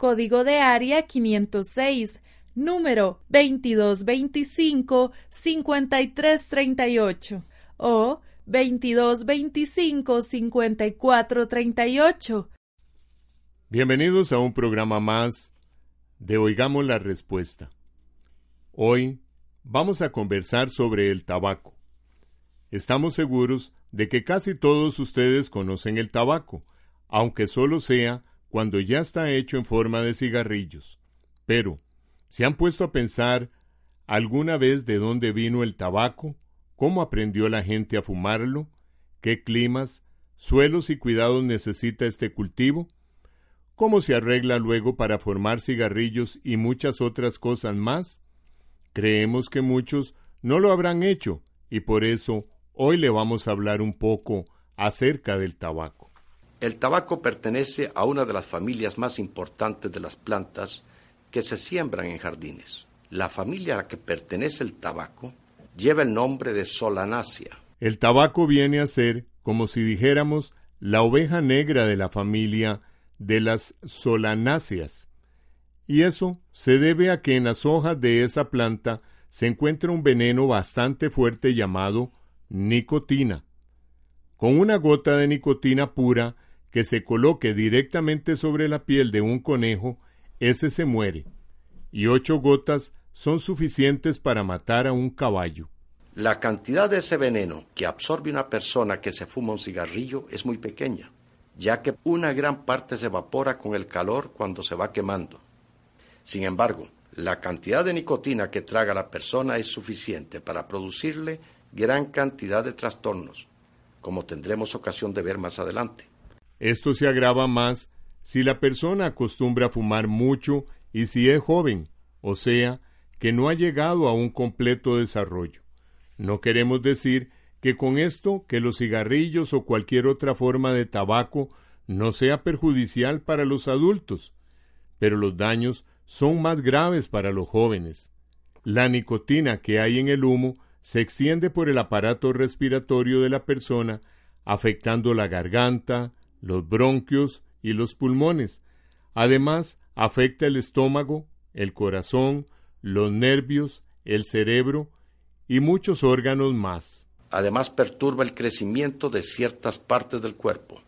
código de área 506, número 2225-5338 o 2225-5438. Bienvenidos a un programa más de Oigamos la Respuesta. Hoy vamos a conversar sobre el tabaco. Estamos seguros de que casi todos ustedes conocen el tabaco, aunque solo sea cuando ya está hecho en forma de cigarrillos. Pero, ¿se han puesto a pensar alguna vez de dónde vino el tabaco? ¿Cómo aprendió la gente a fumarlo? ¿Qué climas, suelos y cuidados necesita este cultivo? ¿Cómo se arregla luego para formar cigarrillos y muchas otras cosas más? Creemos que muchos no lo habrán hecho y por eso hoy le vamos a hablar un poco acerca del tabaco. El tabaco pertenece a una de las familias más importantes de las plantas que se siembran en jardines. La familia a la que pertenece el tabaco lleva el nombre de Solanaceae. El tabaco viene a ser, como si dijéramos, la oveja negra de la familia de las solanáceas. Y eso se debe a que en las hojas de esa planta se encuentra un veneno bastante fuerte llamado nicotina. Con una gota de nicotina pura que se coloque directamente sobre la piel de un conejo, ese se muere, y ocho gotas son suficientes para matar a un caballo. La cantidad de ese veneno que absorbe una persona que se fuma un cigarrillo es muy pequeña, ya que una gran parte se evapora con el calor cuando se va quemando. Sin embargo, la cantidad de nicotina que traga la persona es suficiente para producirle gran cantidad de trastornos, como tendremos ocasión de ver más adelante. Esto se agrava más si la persona acostumbra a fumar mucho y si es joven, o sea, que no ha llegado a un completo desarrollo. No queremos decir que con esto que los cigarrillos o cualquier otra forma de tabaco no sea perjudicial para los adultos, pero los daños son más graves para los jóvenes. La nicotina que hay en el humo se extiende por el aparato respiratorio de la persona, afectando la garganta, los bronquios y los pulmones. Además, afecta el estómago, el corazón, los nervios, el cerebro y muchos órganos más. Además, perturba el crecimiento de ciertas partes del cuerpo.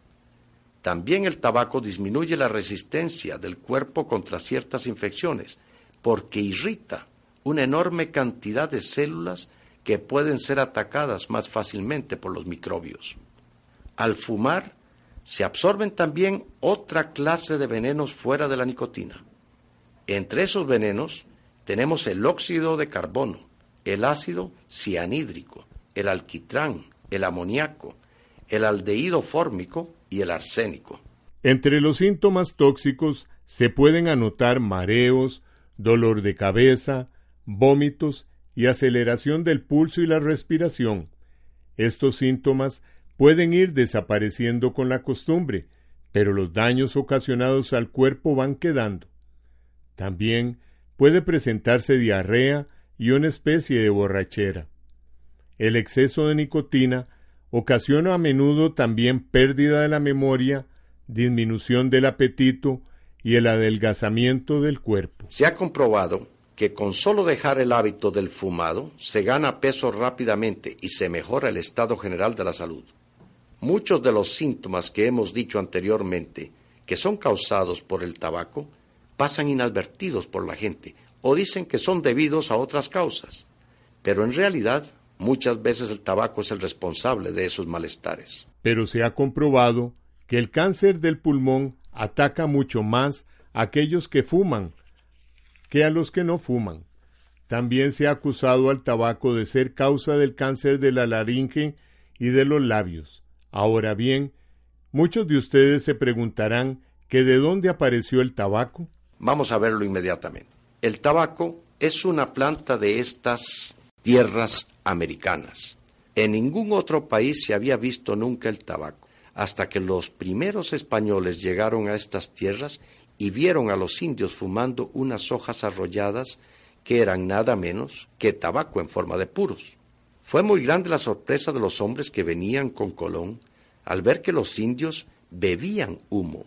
También el tabaco disminuye la resistencia del cuerpo contra ciertas infecciones, porque irrita una enorme cantidad de células que pueden ser atacadas más fácilmente por los microbios. Al fumar, se absorben también otra clase de venenos fuera de la nicotina. Entre esos venenos tenemos el óxido de carbono, el ácido cianhídrico, el alquitrán, el amoníaco, el aldehído fórmico y el arsénico. Entre los síntomas tóxicos se pueden anotar mareos, dolor de cabeza, vómitos y aceleración del pulso y la respiración. Estos síntomas pueden ir desapareciendo con la costumbre, pero los daños ocasionados al cuerpo van quedando. También puede presentarse diarrea y una especie de borrachera. El exceso de nicotina ocasiona a menudo también pérdida de la memoria, disminución del apetito y el adelgazamiento del cuerpo. Se ha comprobado que con solo dejar el hábito del fumado se gana peso rápidamente y se mejora el estado general de la salud. Muchos de los síntomas que hemos dicho anteriormente, que son causados por el tabaco, pasan inadvertidos por la gente o dicen que son debidos a otras causas, pero en realidad muchas veces el tabaco es el responsable de esos malestares. Pero se ha comprobado que el cáncer del pulmón ataca mucho más a aquellos que fuman que a los que no fuman. También se ha acusado al tabaco de ser causa del cáncer de la laringe y de los labios. Ahora bien, muchos de ustedes se preguntarán que de dónde apareció el tabaco. Vamos a verlo inmediatamente. El tabaco es una planta de estas tierras americanas. En ningún otro país se había visto nunca el tabaco, hasta que los primeros españoles llegaron a estas tierras y vieron a los indios fumando unas hojas arrolladas que eran nada menos que tabaco en forma de puros. Fue muy grande la sorpresa de los hombres que venían con Colón al ver que los indios bebían humo,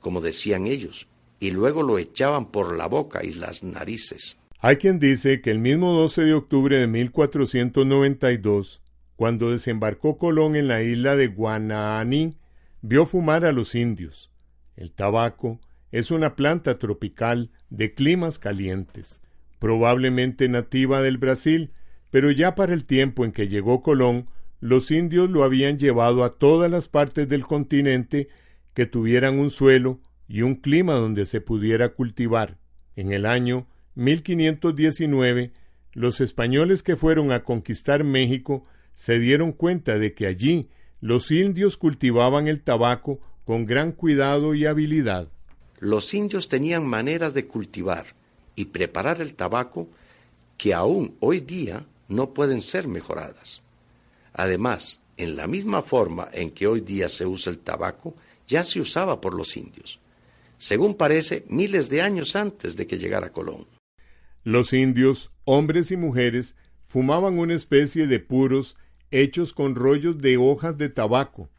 como decían ellos, y luego lo echaban por la boca y las narices. Hay quien dice que el mismo 12 de octubre de 1492, cuando desembarcó Colón en la isla de Guananí, vio fumar a los indios. El tabaco es una planta tropical de climas calientes probablemente nativa del Brasil, pero ya para el tiempo en que llegó Colón, los indios lo habían llevado a todas las partes del continente que tuvieran un suelo y un clima donde se pudiera cultivar. En el año 1519, los españoles que fueron a conquistar México se dieron cuenta de que allí los indios cultivaban el tabaco con gran cuidado y habilidad. Los indios tenían maneras de cultivar y preparar el tabaco que aún hoy día no pueden ser mejoradas. Además, en la misma forma en que hoy día se usa el tabaco, ya se usaba por los indios, según parece miles de años antes de que llegara Colón. Los indios, hombres y mujeres, fumaban una especie de puros hechos con rollos de hojas de tabaco,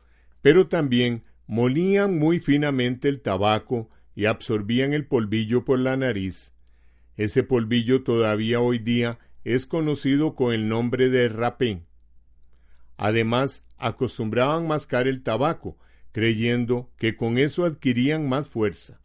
pero también molían muy finamente el tabaco y absorbían el polvillo por la nariz. Ese polvillo todavía hoy día es conocido con el nombre de rapé. Además, acostumbraban mascar el tabaco, creyendo que con eso adquirían más fuerza.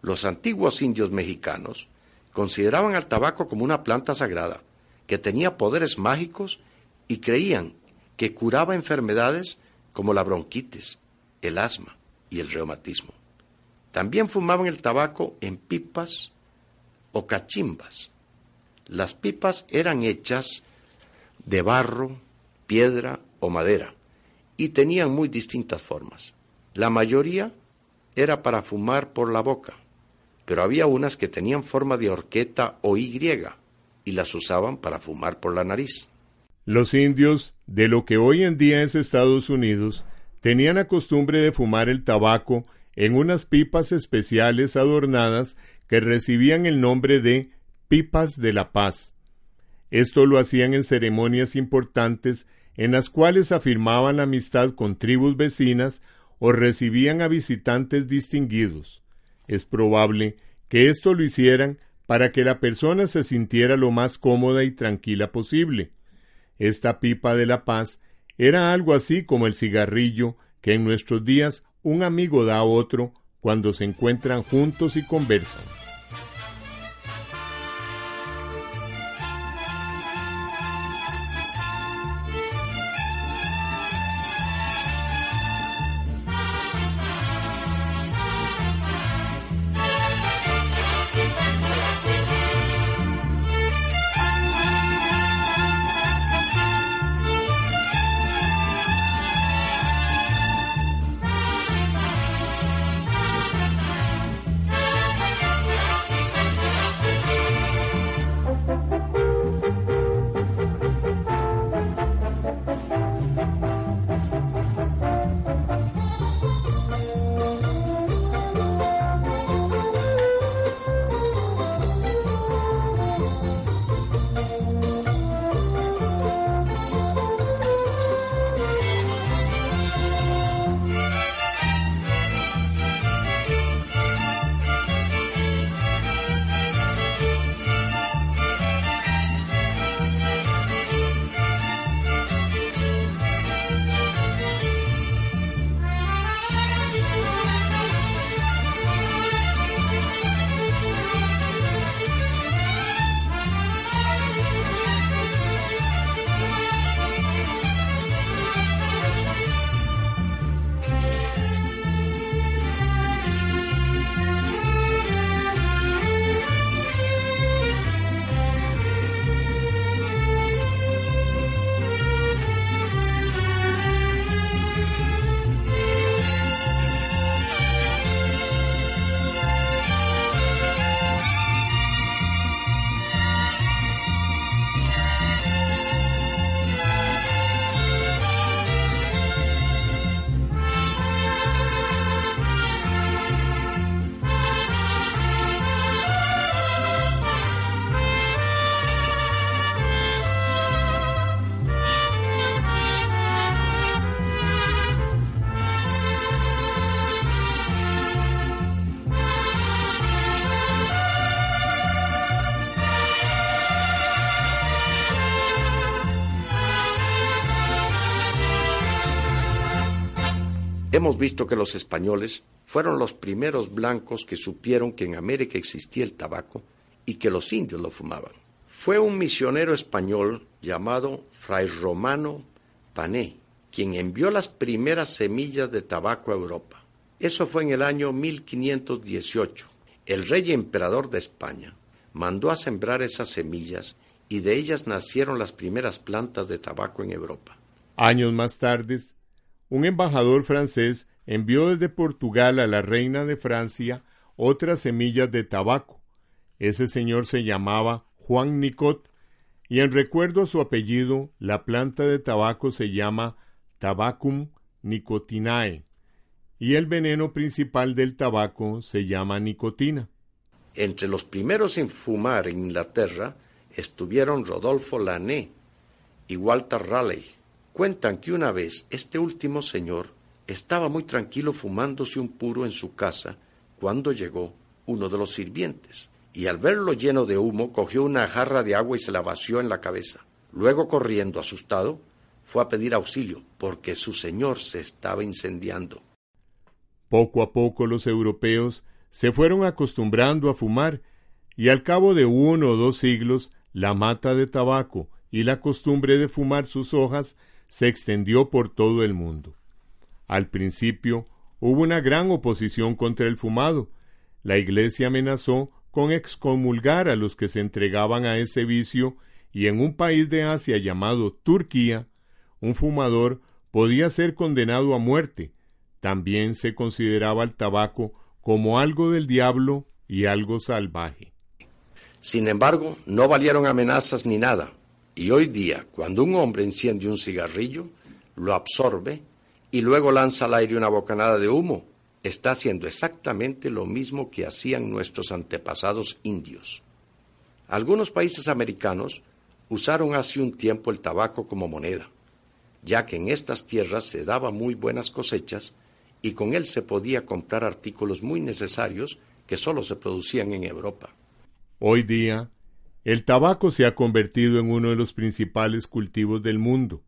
Los antiguos indios mexicanos consideraban al tabaco como una planta sagrada, que tenía poderes mágicos y creían que curaba enfermedades como la bronquitis, el asma y el reumatismo. También fumaban el tabaco en pipas o cachimbas. Las pipas eran hechas de barro, piedra o madera y tenían muy distintas formas. La mayoría era para fumar por la boca, pero había unas que tenían forma de horqueta o Y y las usaban para fumar por la nariz. Los indios de lo que hoy en día es Estados Unidos tenían la costumbre de fumar el tabaco en unas pipas especiales adornadas que recibían el nombre de pipas de la paz. Esto lo hacían en ceremonias importantes en las cuales afirmaban amistad con tribus vecinas o recibían a visitantes distinguidos. Es probable que esto lo hicieran para que la persona se sintiera lo más cómoda y tranquila posible. Esta pipa de la paz era algo así como el cigarrillo que en nuestros días un amigo da a otro cuando se encuentran juntos y conversan. Hemos visto que los españoles fueron los primeros blancos que supieron que en América existía el tabaco y que los indios lo fumaban. Fue un misionero español llamado Fray Romano Pané quien envió las primeras semillas de tabaco a Europa. Eso fue en el año 1518. El rey emperador de España mandó a sembrar esas semillas y de ellas nacieron las primeras plantas de tabaco en Europa. Años más tarde, un embajador francés envió desde Portugal a la reina de Francia otras semillas de tabaco. Ese señor se llamaba Juan Nicot, y en recuerdo a su apellido, la planta de tabaco se llama Tabacum nicotinae, y el veneno principal del tabaco se llama nicotina. Entre los primeros en fumar en Inglaterra estuvieron Rodolfo Lané y Walter Raleigh. Cuentan que una vez este último señor estaba muy tranquilo fumándose un puro en su casa cuando llegó uno de los sirvientes, y al verlo lleno de humo cogió una jarra de agua y se la vació en la cabeza. Luego, corriendo asustado, fue a pedir auxilio, porque su señor se estaba incendiando. Poco a poco los europeos se fueron acostumbrando a fumar, y al cabo de uno o dos siglos la mata de tabaco y la costumbre de fumar sus hojas se extendió por todo el mundo. Al principio hubo una gran oposición contra el fumado. La Iglesia amenazó con excomulgar a los que se entregaban a ese vicio y en un país de Asia llamado Turquía, un fumador podía ser condenado a muerte. También se consideraba el tabaco como algo del diablo y algo salvaje. Sin embargo, no valieron amenazas ni nada. Y hoy día, cuando un hombre enciende un cigarrillo, lo absorbe y luego lanza al aire una bocanada de humo, está haciendo exactamente lo mismo que hacían nuestros antepasados indios. Algunos países americanos usaron hace un tiempo el tabaco como moneda, ya que en estas tierras se daban muy buenas cosechas y con él se podía comprar artículos muy necesarios que solo se producían en Europa. Hoy día, el tabaco se ha convertido en uno de los principales cultivos del mundo.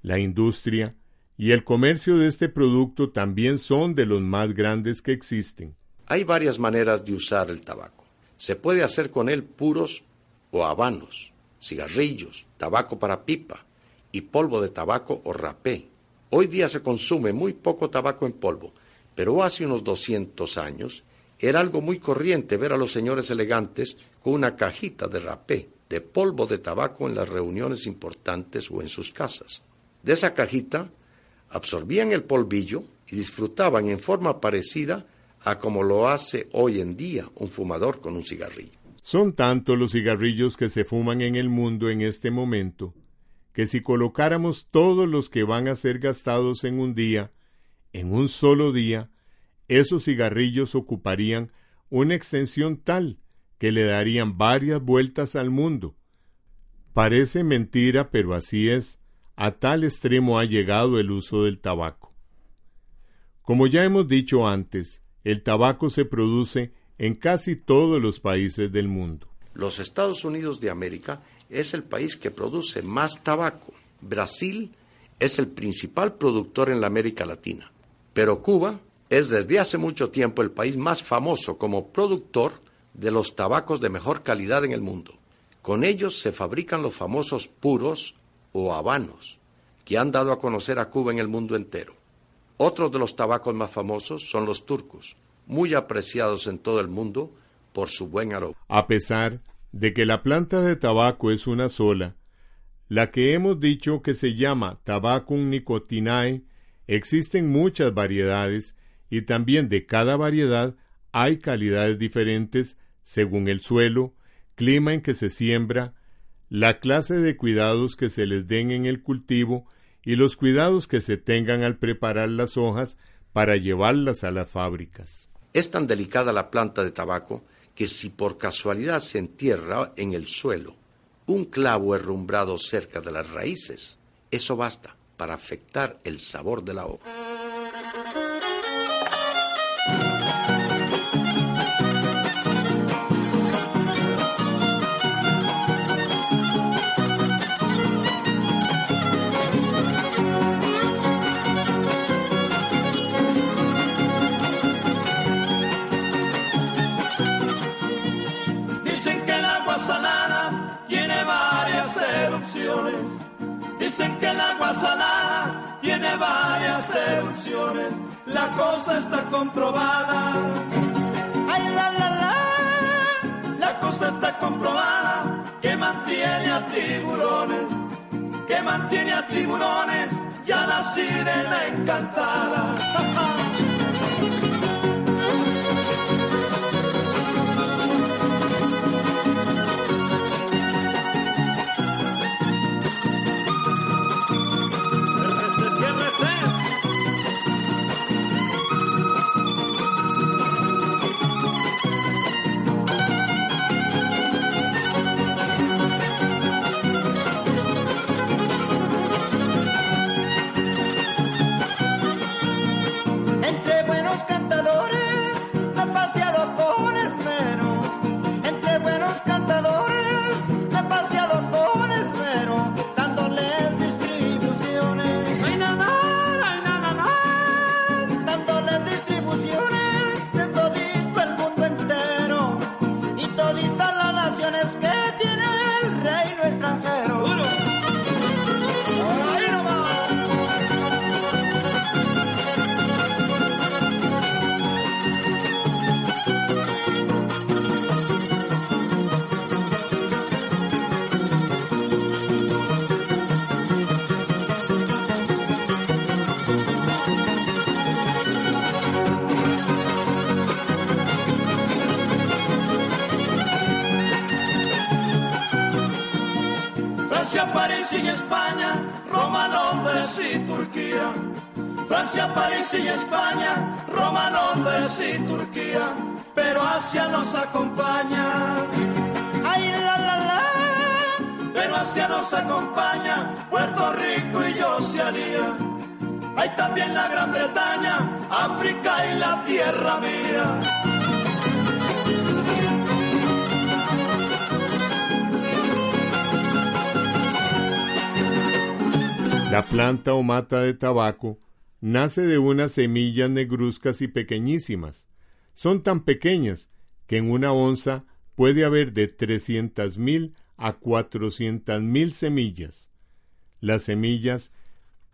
La industria y el comercio de este producto también son de los más grandes que existen. Hay varias maneras de usar el tabaco. Se puede hacer con él puros o habanos, cigarrillos, tabaco para pipa y polvo de tabaco o rapé. Hoy día se consume muy poco tabaco en polvo, pero hace unos 200 años era algo muy corriente ver a los señores elegantes con una cajita de rapé, de polvo de tabaco en las reuniones importantes o en sus casas. De esa cajita absorbían el polvillo y disfrutaban en forma parecida a como lo hace hoy en día un fumador con un cigarrillo. Son tantos los cigarrillos que se fuman en el mundo en este momento, que si colocáramos todos los que van a ser gastados en un día, en un solo día, esos cigarrillos ocuparían una extensión tal que le darían varias vueltas al mundo. Parece mentira, pero así es. A tal extremo ha llegado el uso del tabaco. Como ya hemos dicho antes, el tabaco se produce en casi todos los países del mundo. Los Estados Unidos de América es el país que produce más tabaco. Brasil es el principal productor en la América Latina. Pero Cuba es desde hace mucho tiempo el país más famoso como productor de los tabacos de mejor calidad en el mundo. Con ellos se fabrican los famosos puros o habanos, que han dado a conocer a Cuba en el mundo entero. Otros de los tabacos más famosos son los turcos, muy apreciados en todo el mundo por su buen aroma. A pesar de que la planta de tabaco es una sola, la que hemos dicho que se llama Tabacum nicotinae, existen muchas variedades y también de cada variedad hay calidades diferentes según el suelo, clima en que se siembra, la clase de cuidados que se les den en el cultivo y los cuidados que se tengan al preparar las hojas para llevarlas a las fábricas. Es tan delicada la planta de tabaco que si por casualidad se entierra en el suelo un clavo herrumbrado cerca de las raíces, eso basta para afectar el sabor de la hoja. Cosa está comprobada. Ay, la, la, la, la cosa está comprobada que mantiene a tiburones, que mantiene a tiburones y a la sirena encantada. Y España, Roma, Londres y Turquía, pero Asia nos acompaña. Ay, la, la, la, pero Asia nos acompaña, Puerto Rico y Oceanía. Hay también la Gran Bretaña, África y la tierra mía. La planta o mata de tabaco nace de unas semillas negruzcas y pequeñísimas. Son tan pequeñas que en una onza puede haber de mil a mil semillas. Las semillas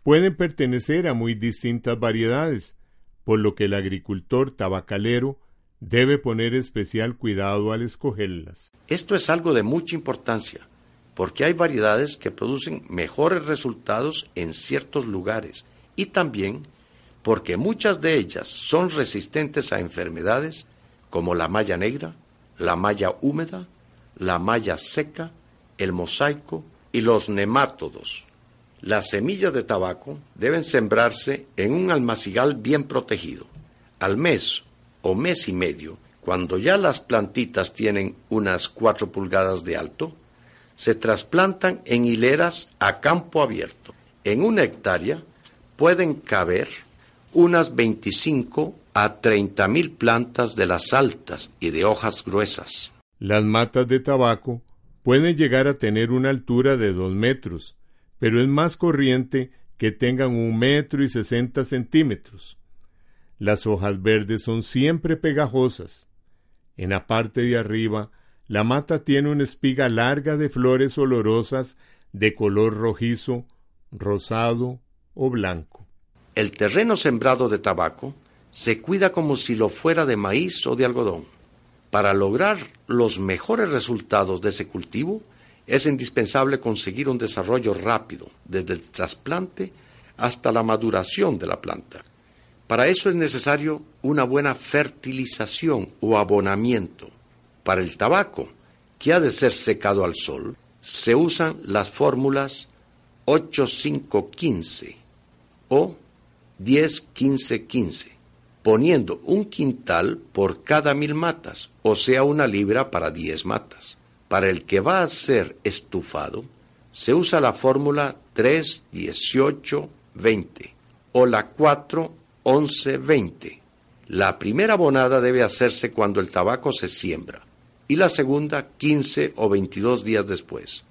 pueden pertenecer a muy distintas variedades, por lo que el agricultor tabacalero debe poner especial cuidado al escogerlas. Esto es algo de mucha importancia, porque hay variedades que producen mejores resultados en ciertos lugares y también porque muchas de ellas son resistentes a enfermedades como la malla negra, la malla húmeda, la malla seca, el mosaico y los nemátodos. Las semillas de tabaco deben sembrarse en un almacigal bien protegido. Al mes o mes y medio, cuando ya las plantitas tienen unas cuatro pulgadas de alto, se trasplantan en hileras a campo abierto. En una hectárea pueden caber unas 25 a 30 mil plantas de las altas y de hojas gruesas. Las matas de tabaco pueden llegar a tener una altura de dos metros, pero es más corriente que tengan un metro y sesenta centímetros. Las hojas verdes son siempre pegajosas. En la parte de arriba, la mata tiene una espiga larga de flores olorosas de color rojizo, rosado o blanco. El terreno sembrado de tabaco se cuida como si lo fuera de maíz o de algodón. Para lograr los mejores resultados de ese cultivo, es indispensable conseguir un desarrollo rápido, desde el trasplante hasta la maduración de la planta. Para eso es necesario una buena fertilización o abonamiento. Para el tabaco, que ha de ser secado al sol, se usan las fórmulas 8515 o 10-15-15, poniendo un quintal por cada mil matas, o sea, una libra para 10 matas. Para el que va a ser estufado, se usa la fórmula 3-18-20 o la 4-11-20. La primera bonada debe hacerse cuando el tabaco se siembra y la segunda 15 o 22 días después.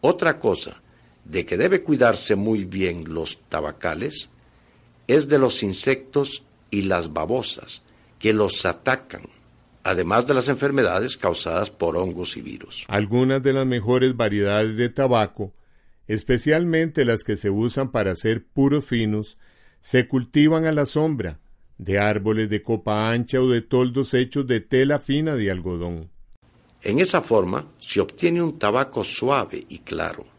Otra cosa de que debe cuidarse muy bien los tabacales es de los insectos y las babosas que los atacan, además de las enfermedades causadas por hongos y virus. Algunas de las mejores variedades de tabaco, especialmente las que se usan para hacer puros finos, se cultivan a la sombra, de árboles de copa ancha o de toldos hechos de tela fina de algodón. En esa forma se obtiene un tabaco suave y claro.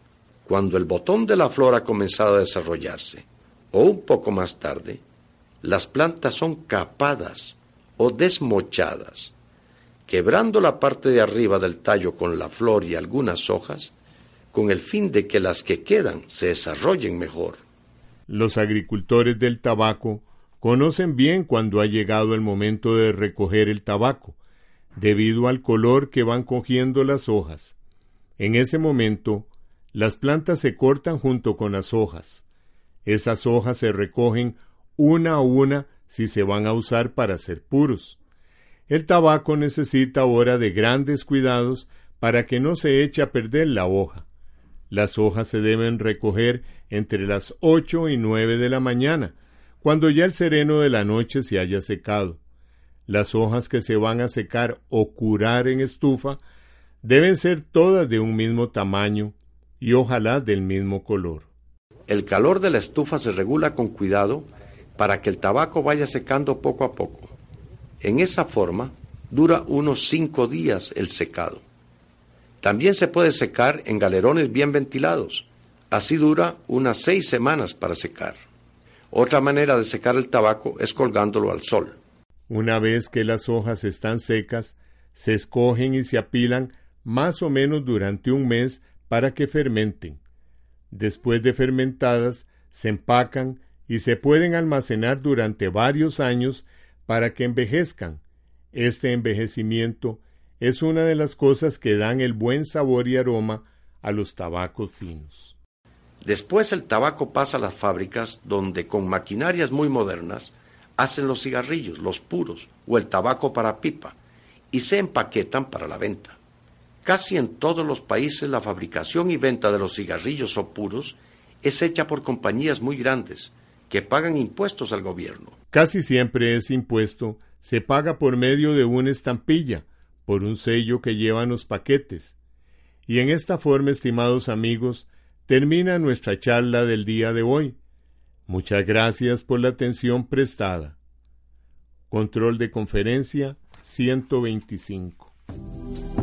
Cuando el botón de la flor ha comenzado a desarrollarse, o un poco más tarde, las plantas son capadas o desmochadas. Quebrando la parte de arriba del tallo con la flor y algunas hojas, con el fin de que las que quedan se desarrollen mejor. Los agricultores del tabaco conocen bien cuando ha llegado el momento de recoger el tabaco, debido al color que van cogiendo las hojas. En ese momento, las plantas se cortan junto con las hojas. Esas hojas se recogen una a una si se van a usar para ser puros. El tabaco necesita ahora de grandes cuidados para que no se eche a perder la hoja. Las hojas se deben recoger entre las ocho y nueve de la mañana, cuando ya el sereno de la noche se haya secado. Las hojas que se van a secar o curar en estufa deben ser todas de un mismo tamaño y ojalá del mismo color. El calor de la estufa se regula con cuidado para que el tabaco vaya secando poco a poco. En esa forma dura unos cinco días el secado. También se puede secar en galerones bien ventilados. Así dura unas seis semanas para secar. Otra manera de secar el tabaco es colgándolo al sol. Una vez que las hojas están secas, se escogen y se apilan más o menos durante un mes para que fermenten. Después de fermentadas, se empacan y se pueden almacenar durante varios años para que envejezcan. Este envejecimiento es una de las cosas que dan el buen sabor y aroma a los tabacos finos. Después el tabaco pasa a las fábricas donde con maquinarias muy modernas hacen los cigarrillos, los puros o el tabaco para pipa y se empaquetan para la venta. Casi en todos los países la fabricación y venta de los cigarrillos o puros es hecha por compañías muy grandes que pagan impuestos al gobierno. Casi siempre ese impuesto se paga por medio de una estampilla, por un sello que llevan los paquetes. Y en esta forma, estimados amigos, termina nuestra charla del día de hoy. Muchas gracias por la atención prestada. Control de conferencia 125.